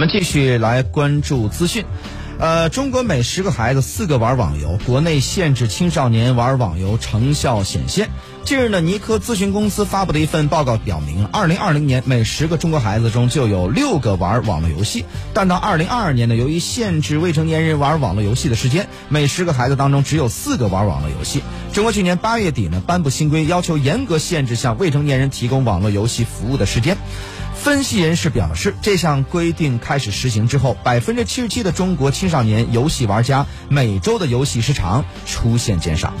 我们继续来关注资讯。呃，中国每十个孩子四个玩网游，国内限制青少年玩网游成效显现。近日呢，尼科咨询公司发布的一份报告表明，二零二零年每十个中国孩子中就有六个玩网络游戏，但到二零二二年呢，由于限制未成年人玩网络游戏的时间，每十个孩子当中只有四个玩网络游戏。中国去年八月底呢，颁布新规，要求严格限制向未成年人提供网络游戏服务的时间。分析人士表示，这项规定开始实行之后，百分之七十七的中国青少年游戏玩家每周的游戏时长出现减少。